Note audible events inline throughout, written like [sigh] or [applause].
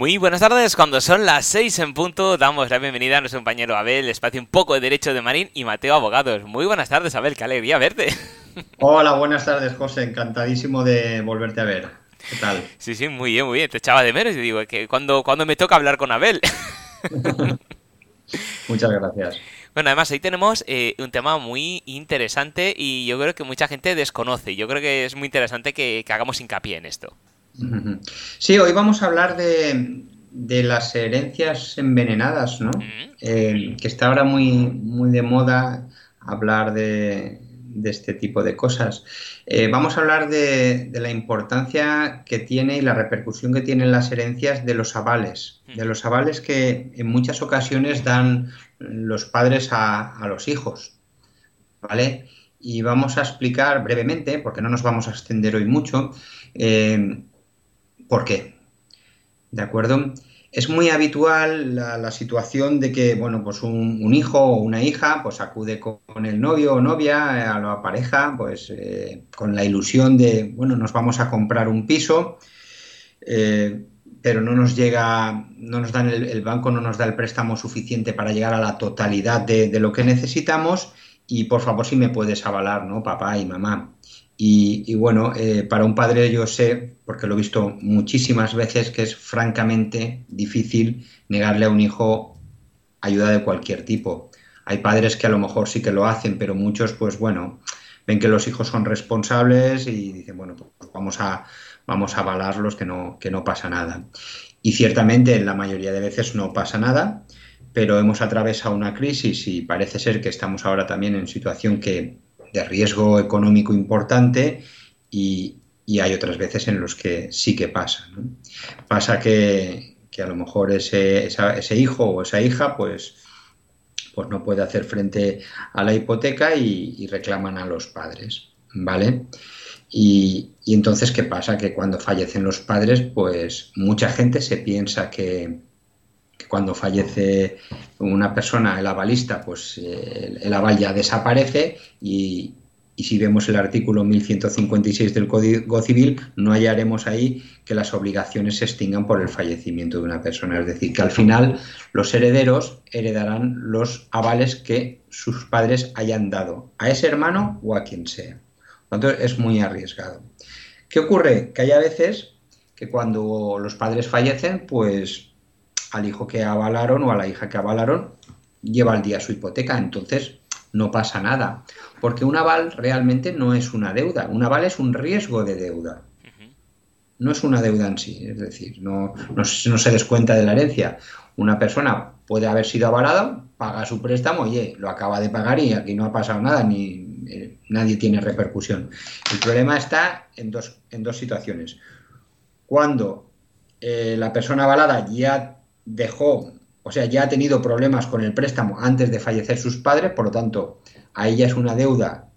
Muy buenas tardes, cuando son las 6 en punto, damos la bienvenida a nuestro compañero Abel, espacio un poco de Derecho de Marín y Mateo Abogados. Muy buenas tardes, Abel, qué alegría verte. [laughs] Hola, buenas tardes, José, encantadísimo de volverte a ver. ¿Qué tal? Sí, sí, muy bien, muy bien. Te echaba de menos y digo que cuando, cuando me toca hablar con Abel. [laughs] Muchas gracias. Bueno, además hoy tenemos eh, un tema muy interesante y yo creo que mucha gente desconoce. Yo creo que es muy interesante que hagamos hincapié en esto. Sí, hoy vamos a hablar de, las herencias envenenadas, ¿no? Eh, que está ahora muy, muy de moda hablar de, este tipo de cosas. Eh, vamos a hablar de, la importancia que tiene y la repercusión que tienen las herencias de los avales, de los avales que en muchas ocasiones dan los padres a, los hijos, ¿vale? Y vamos a explicar brevemente, porque no nos vamos a extender hoy mucho, eh, ¿Por qué? ¿De acuerdo? Es muy habitual la, situación de que, bueno, pues un, hijo o una hija, pues acude con, el novio o novia a la pareja, pues eh, con la ilusión de, bueno, nos vamos a comprar un piso, eh, pero no nos llega, no nos dan el, banco, no nos da el préstamo suficiente para llegar a la totalidad de, de lo que necesitamos y por favor si me puedes avalar, ¿no? Papá y mamá. Y, bueno, eh, para un padre yo sé, porque lo he visto muchísimas veces, que es francamente difícil negarle a un hijo ayuda de cualquier tipo. Hay padres que a lo mejor sí que lo hacen, pero muchos, pues bueno, ven que los hijos son responsables y dicen, bueno, pues vamos a, vamos a avalarlos, que no, que no pasa nada. Y ciertamente en la mayoría de veces no pasa nada, pero hemos atravesado una crisis y parece ser que estamos ahora también en situación que de riesgo económico importante y, hay otras veces en los que sí que pasa. Pasa que, a lo mejor ese, ese, hijo o esa hija pues, pues no puede hacer frente a la hipoteca y, reclaman a los padres. ¿Vale? Y, y, entonces, ¿qué pasa? Que cuando fallecen los padres, pues mucha gente se piensa que, cuando fallece una persona, el avalista, pues eh, el aval ya desaparece y, si vemos el artículo 1156 del Código Civil, no hallaremos ahí que las obligaciones se extingan por el fallecimiento de una persona. Es decir, que al final los herederos heredarán los avales que sus padres hayan dado a ese hermano o a quien sea. Entonces es muy arriesgado. ¿Qué ocurre? Que hay a veces que cuando los padres fallecen, pues al hijo que avalaron o a la hija que avalaron lleva al día su hipoteca, entonces no pasa nada, porque un aval realmente no es una deuda, un aval es un riesgo de deuda, no es una deuda en sí, es decir, no, no, se descuenta de la herencia. Una persona puede haber sido avalada, paga su préstamo, oye, lo acaba de pagar y aquí no ha pasado nada, ni eh, nadie tiene repercusión. El problema está en dos, en dos situaciones. Cuando eh, la persona avalada ya dejó, o sea, ya ha tenido problemas con el préstamo antes de fallecer sus padres, por lo tanto, a ella es una deuda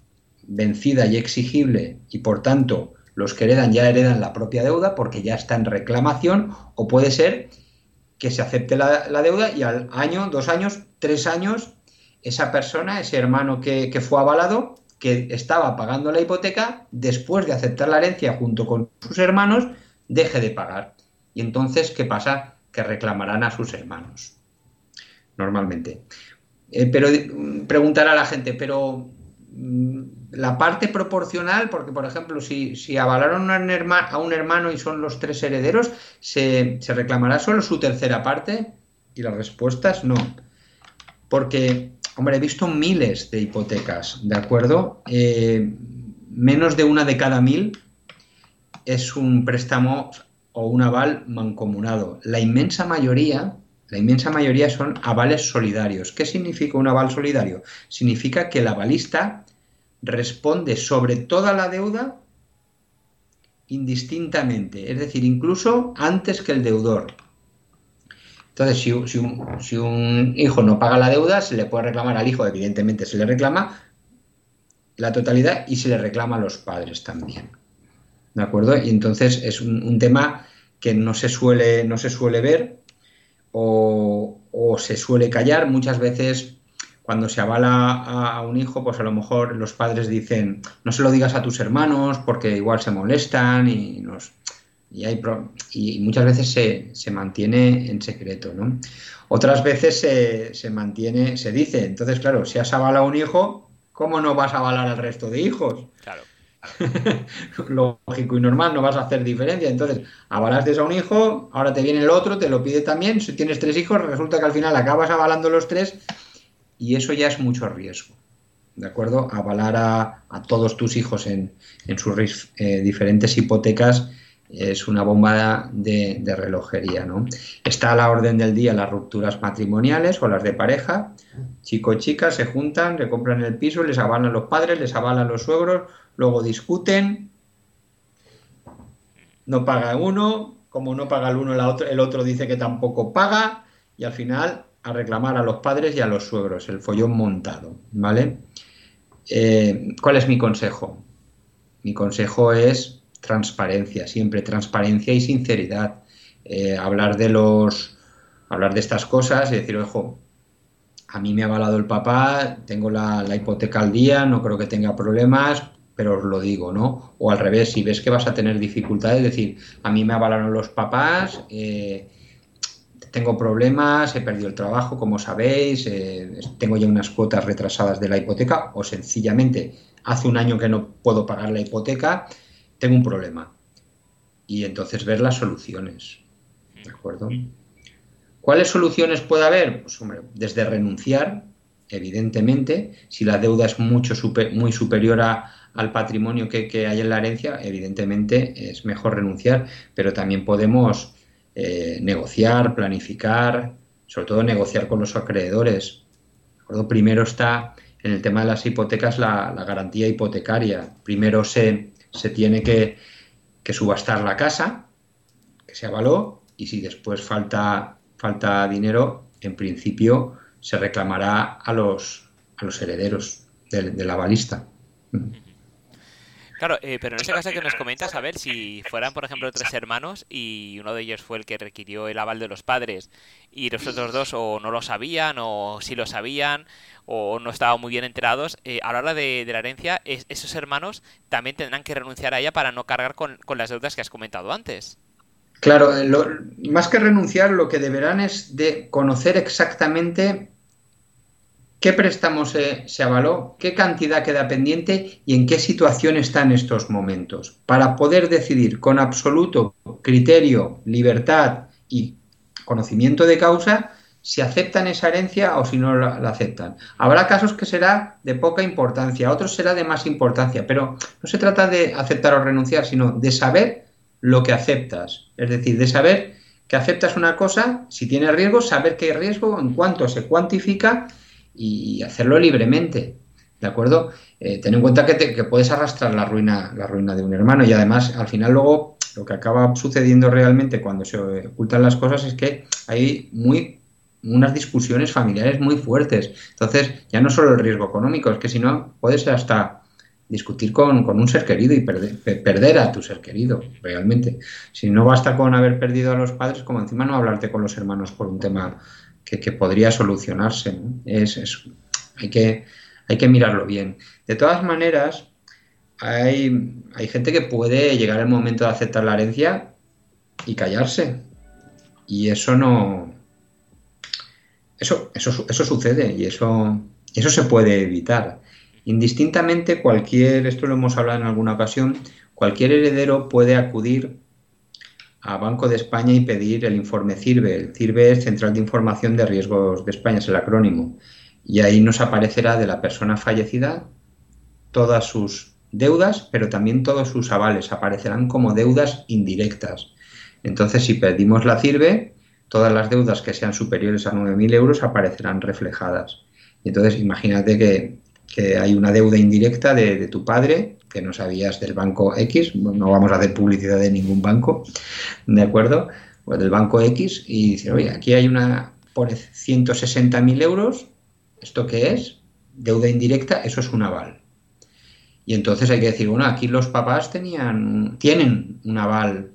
vencida y exigible y por tanto los que heredan ya heredan la propia deuda porque ya está en reclamación o puede ser que se acepte la, deuda y al año, dos años, tres años, esa persona, ese hermano que, que fue avalado, que estaba pagando la hipoteca, después de aceptar la herencia junto con sus hermanos, deje de pagar. Y entonces, ¿qué pasa? Que reclamarán a sus hermanos, normalmente. Eh, pero mm, preguntará a la gente, pero mm, la parte proporcional, porque por ejemplo, si, si avalaron a un, hermano, y son los tres herederos, ¿se, reclamará solo su tercera parte? Y la respuesta es no. Porque, hombre, he visto miles de hipotecas, ¿de acuerdo? Eh, menos de una de cada mil es un préstamo o un aval mancomunado. La inmensa mayoría, la inmensa mayoría son avales solidarios. ¿Qué significa un aval solidario? Significa que el avalista responde sobre toda la deuda indistintamente, es decir, incluso antes que el deudor. Entonces, si, un, si, un, hijo no paga la deuda, se le puede reclamar al hijo, evidentemente se le reclama la totalidad y se le reclama a los padres también. ¿De acuerdo? Y entonces es un, tema que no se suele, no se suele ver o, se suele callar. Muchas veces cuando se avala a, un hijo, pues a lo mejor los padres dicen, no se lo digas a tus hermanos porque igual se molestan y nos... y, hay y muchas veces se, se, mantiene en secreto, ¿no? Otras veces se, se, mantiene, se dice, entonces claro, si has avalado un hijo, ¿cómo no vas a avalar al resto de hijos? Claro. [laughs] Lógico y normal, no vas a hacer diferencia. Entonces, avalaste a un hijo, ahora te viene el otro, te lo pide también. Si tienes tres hijos, resulta que al final acabas avalando los tres y eso ya es mucho riesgo. ¿De acuerdo? Avalar a, a todos tus hijos en, en sus eh, diferentes hipotecas es una bomba de, relojería, ¿no? Está a la orden del día las rupturas matrimoniales o las de pareja. Chico y chica se juntan, le compran el piso, les avalan los padres, les avalan los suegros, luego discuten, no paga uno, como no paga el uno, el otro dice que tampoco paga y al final a reclamar a los padres y a los suegros, el follón montado, ¿vale? Eh, ¿Cuál es mi consejo? Mi consejo es transparencia, siempre transparencia y sinceridad. Eh, hablar de los hablar de estas cosas y decir, ojo, a mí me ha avalado el papá, tengo la, la, hipoteca al día, no creo que tenga problemas, pero os lo digo, ¿no? O al revés, si ves que vas a tener dificultades, decir, a mí me avalaron los papás, eh, tengo problemas, he perdido el trabajo, como sabéis, eh, tengo ya unas cuotas retrasadas de la hipoteca, o sencillamente hace un año que no puedo pagar la hipoteca, tengo un problema. Y entonces ver las soluciones, ¿de acuerdo? ¿Cuáles soluciones puede haber? Pues hombre, desde renunciar, evidentemente, si la deuda es mucho muy superior a, al patrimonio que, hay en la herencia, evidentemente es mejor renunciar, pero también podemos eh, negociar, planificar, sobre todo negociar con los acreedores. Primero está en el tema de las hipotecas la, garantía hipotecaria. Primero se, se tiene que, que, subastar la casa, que se avaló, y si después falta, falta dinero, en principio se reclamará a los, a los herederos del de la balista. Claro, eh, pero en ese caso que nos comentas, a ver, si fueran, por ejemplo, tres hermanos y uno de ellos fue el que requirió el aval de los padres y los otros dos o no lo sabían o sí lo sabían o no estaban muy bien enterados, eh, a la hora de, la herencia, esos hermanos también tendrán que renunciar a ella para no cargar con, las deudas que has comentado antes. Claro, eh, más que renunciar, lo que deberán es de conocer exactamente qué préstamo se, avaló, qué cantidad queda pendiente y en qué situación está en estos momentos, para poder decidir con absoluto criterio, libertad y conocimiento de causa si aceptan esa herencia o si no la, aceptan. Habrá casos que será de poca importancia, otros será de más importancia, pero no se trata de aceptar o renunciar, sino de saber lo que aceptas, es decir, de saber que aceptas una cosa, si tiene riesgo, saber qué riesgo, en cuánto se cuantifica y hacerlo libremente. ¿De acuerdo? Eh, ten en cuenta que, te, que, puedes arrastrar la ruina, la ruina de un hermano y además al final luego lo que acaba sucediendo realmente cuando se ocultan las cosas es que hay muy unas discusiones familiares muy fuertes. Entonces, ya no solo el riesgo económico, es que si no, puedes hasta discutir con, con un ser querido y perder, perder, a tu ser querido, realmente. Si no basta con haber perdido a los padres, como encima no hablarte con los hermanos por un tema que, podría solucionarse. Es, hay, que, hay que mirarlo bien. De todas maneras, hay, hay gente que puede llegar el momento de aceptar la herencia y callarse. Y eso no. Eso, eso, eso sucede y eso, eso se puede evitar. Indistintamente, cualquier, esto lo hemos hablado en alguna ocasión, cualquier heredero puede acudir a Banco de España y pedir el informe CIRBE. El CIRBE es Central de Información de Riesgos de España, es el acrónimo. Y ahí nos aparecerá de la persona fallecida todas sus deudas, pero también todos sus avales. Aparecerán como deudas indirectas. Entonces, si pedimos la CIRBE, todas las deudas que sean superiores a 9.000 euros aparecerán reflejadas. Entonces, imagínate que, hay una deuda indirecta de tu padre que no sabías del banco X, no vamos a hacer publicidad de ningún banco, ¿de acuerdo? Pues del banco X y dice, oye, aquí hay una, pone 160.000 euros, ¿esto qué es? Deuda indirecta, eso es un aval. Y entonces hay que decir, bueno, aquí los papás tenían, tienen un aval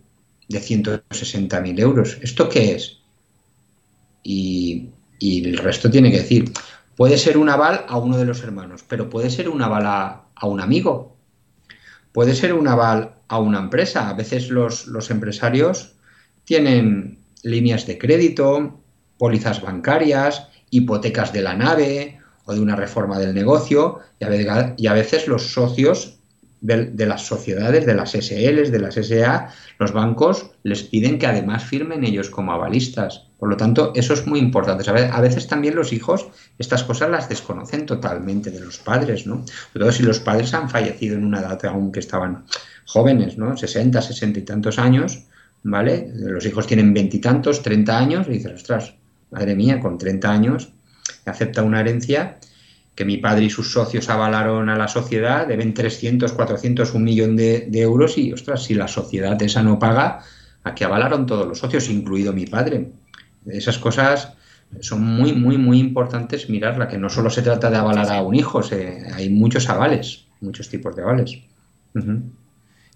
de 160.000 euros, ¿esto qué es? Y, y, el resto tiene que decir, puede ser un aval a uno de los hermanos, pero puede ser un aval a un amigo, puede ser un aval a una empresa. A veces los, los empresarios tienen líneas de crédito, pólizas bancarias, hipotecas de la nave o de una reforma del negocio y a veces los socios de, las sociedades, de las SLs, de las SA, los bancos les piden que además firmen ellos como avalistas. Por lo tanto, eso es muy importante. A veces también los hijos estas cosas las desconocen totalmente de los padres, ¿no? Sobre todo si los padres han fallecido en una edad aún que estaban jóvenes, ¿no? 60, 60 y tantos años, ¿vale? Los hijos tienen veintitantos, 30 años, y dices, ostras, madre mía, con 30 años acepta una herencia que mi padre y sus socios avalaron a la sociedad, deben 300, 400, un millón de, euros y, ostras, si la sociedad esa no paga, ¿a qué avalaron todos los socios, incluido mi padre? Esas cosas son muy, muy, muy importantes mirarla, que no solo se trata de avalar a un hijo, hay muchos avales, muchos tipos de avales.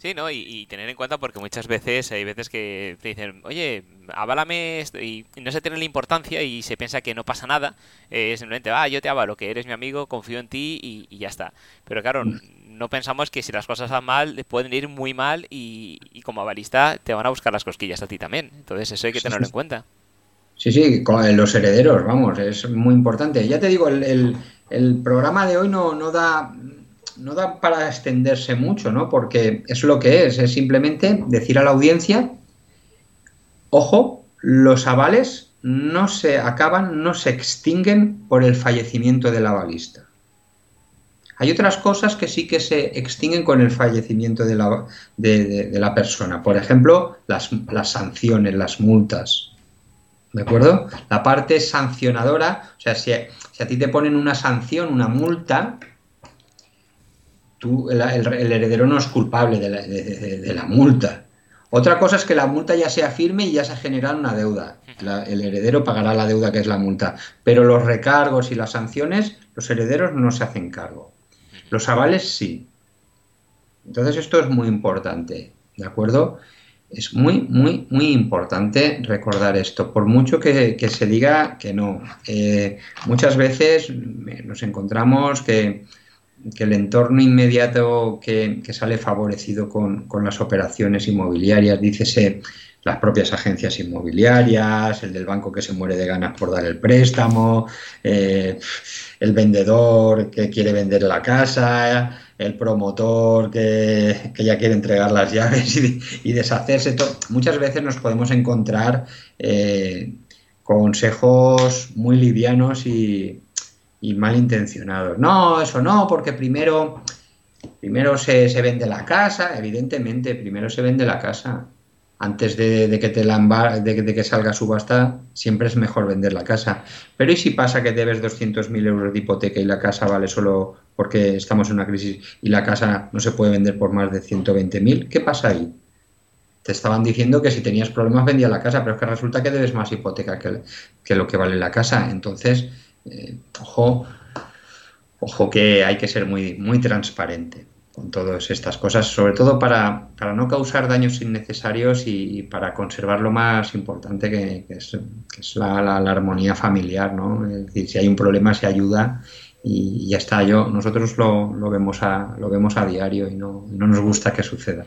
Sí, ¿no? Y, tener en cuenta porque muchas veces hay veces que te dicen, oye, aválame esto, y no se tiene la importancia y se piensa que no pasa nada, eh, simplemente, ah, yo te avalo, que eres mi amigo, confío en ti y, ya está. Pero claro, mm. no pensamos que si las cosas van mal, pueden ir muy mal y, como avalista te van a buscar las cosquillas a ti también. Entonces eso hay que tenerlo en cuenta. Sí, sí, con los herederos, vamos, es muy importante. Ya te digo, el, el programa de hoy no, no da no da para extenderse mucho, ¿no? Porque es lo que es, es simplemente decir a la audiencia, ojo, los avales no se acaban, no se extinguen por el fallecimiento del avalista. Hay otras cosas que sí que se extinguen con el fallecimiento de la, de, la persona. Por ejemplo, las, las, sanciones, las multas. ¿De acuerdo? La parte sancionadora, o sea, si, si a ti te ponen una sanción, una multa, el, heredero no es culpable de la, multa. Otra cosa es que la multa ya sea firme y ya se ha generado una deuda. el heredero pagará la deuda que es la multa. Pero los recargos y las sanciones, los herederos no se hacen cargo. Los avales sí. Entonces esto es muy importante, ¿de acuerdo? Es muy, muy, muy importante recordar esto, por mucho que, se diga que no. Eh, muchas veces nos encontramos que que el entorno inmediato que, sale favorecido con, las operaciones inmobiliarias, dícese las propias agencias inmobiliarias, el del banco que se muere de ganas por dar el préstamo, eh, el vendedor que quiere vender la casa, el promotor que, ya quiere entregar las llaves y, deshacerse. Muchas veces nos podemos encontrar eh, consejos muy livianos y, y malintencionados. No, eso no, porque primero, primero se, vende la casa, evidentemente, primero se vende la casa. Antes de, que te la de, de, que salga subasta, siempre es mejor vender la casa. Pero ¿y si pasa que debes 200.000 euros de hipoteca y la casa vale solo porque estamos en una crisis y la casa no se puede vender por más de 120.000? ¿Qué pasa ahí? Te estaban diciendo que si tenías problemas vendía la casa, pero es que resulta que debes más hipoteca que, que lo que vale la casa. Entonces, eh, ojo, ojo que hay que ser muy, muy transparente con todas estas cosas, sobre todo para, no causar daños innecesarios y, para conservar lo más importante que, es, la, armonía familiar, ¿no? Si hay un problema se ayuda y ya está. Yo, nosotros lo, lo vemos, a, lo vemos a diario y no, no nos gusta que suceda.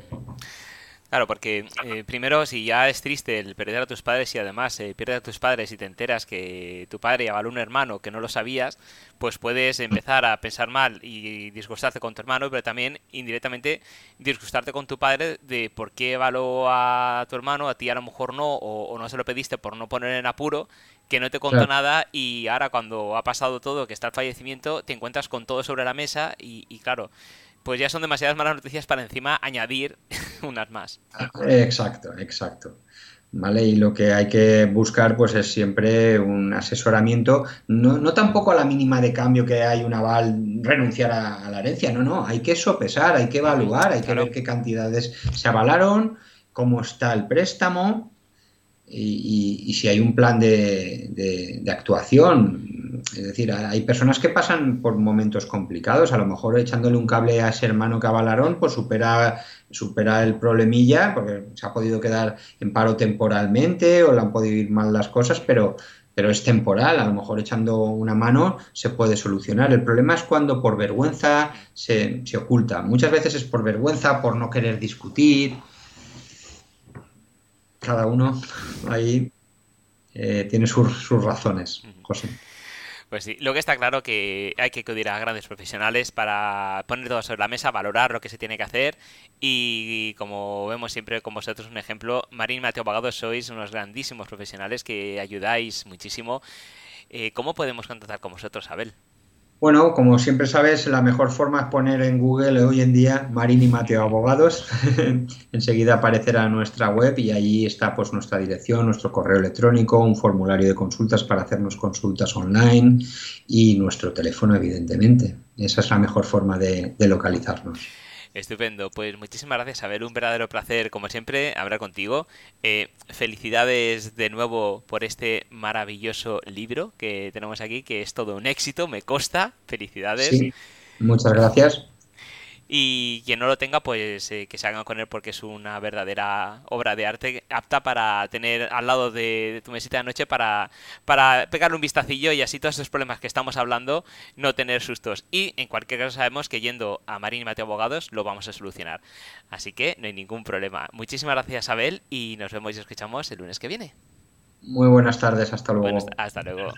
Claro, porque eh, primero, si ya es triste el perder a tus padres y además eh, pierdes a tus padres y te enteras que tu padre avaló un hermano que no lo sabías, pues puedes empezar a pensar mal y disgustarte con tu hermano, pero también indirectamente disgustarte con tu padre de por qué avaló a tu hermano, a ti a lo mejor no, o, no se lo pediste por no poner en apuro, que no te contó nada y ahora cuando ha pasado todo, que está el fallecimiento, te encuentras con todo sobre la mesa y, y claro pues ya son demasiadas malas noticias para encima añadir [laughs] unas más. Exacto, exacto. ¿Vale? Y lo que hay que buscar pues es siempre un asesoramiento, no, no tampoco a la mínima de cambio que hay un aval renunciar a, la herencia, no, no, hay que sopesar, hay que evaluar, hay que ver qué cantidades se avalaron, cómo está el préstamo y, si hay un plan de, de actuación es decir, hay personas que pasan por momentos complicados, a lo mejor echándole un cable a ese hermano cabalarón, pues supera, supera el problemilla, porque se ha podido quedar en paro temporalmente o le han podido ir mal las cosas, pero, pero es temporal, a lo mejor echando una mano se puede solucionar. El problema es cuando por vergüenza se, oculta. Muchas veces es por vergüenza, por no querer discutir. Cada uno ahí eh, tiene sus, sus razones, José. Pues sí, lo que está claro que hay que acudir a grandes profesionales para poner todo sobre la mesa, valorar lo que se tiene que hacer y como vemos siempre con vosotros un ejemplo, Marín y Mateo Pagado sois unos grandísimos profesionales que ayudáis muchísimo. Eh, ¿Cómo podemos contactar con vosotros, Abel? Bueno, como siempre sabes, la mejor forma es poner en Google hoy en día Marín y Mateo Abogados. [laughs] Enseguida aparecerá nuestra web y allí está pues nuestra dirección, nuestro correo electrónico, un formulario de consultas para hacernos consultas online y nuestro teléfono, evidentemente. Esa es la mejor forma de localizarnos. Estupendo, pues muchísimas gracias, Abel. Un verdadero placer, como siempre, hablar contigo. Eh, felicidades de nuevo por este maravilloso libro que tenemos aquí, que es todo un éxito, me consta. Felicidades. Sí, muchas gracias y quien no lo tenga pues eh, que se hagan con él porque es una verdadera obra de arte apta para tener al lado de, tu mesita de noche para, para pegarle un vistacillo y así todos esos problemas que estamos hablando no tener sustos. Y en cualquier caso sabemos que yendo a Marín y Mateo Abogados lo vamos a solucionar. Así que no hay ningún problema. Muchísimas gracias Abel y nos vemos y escuchamos el lunes que viene. Muy buenas tardes hasta luego. Hasta luego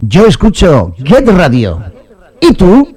Yo escucho Get Radio. ¿Y tú?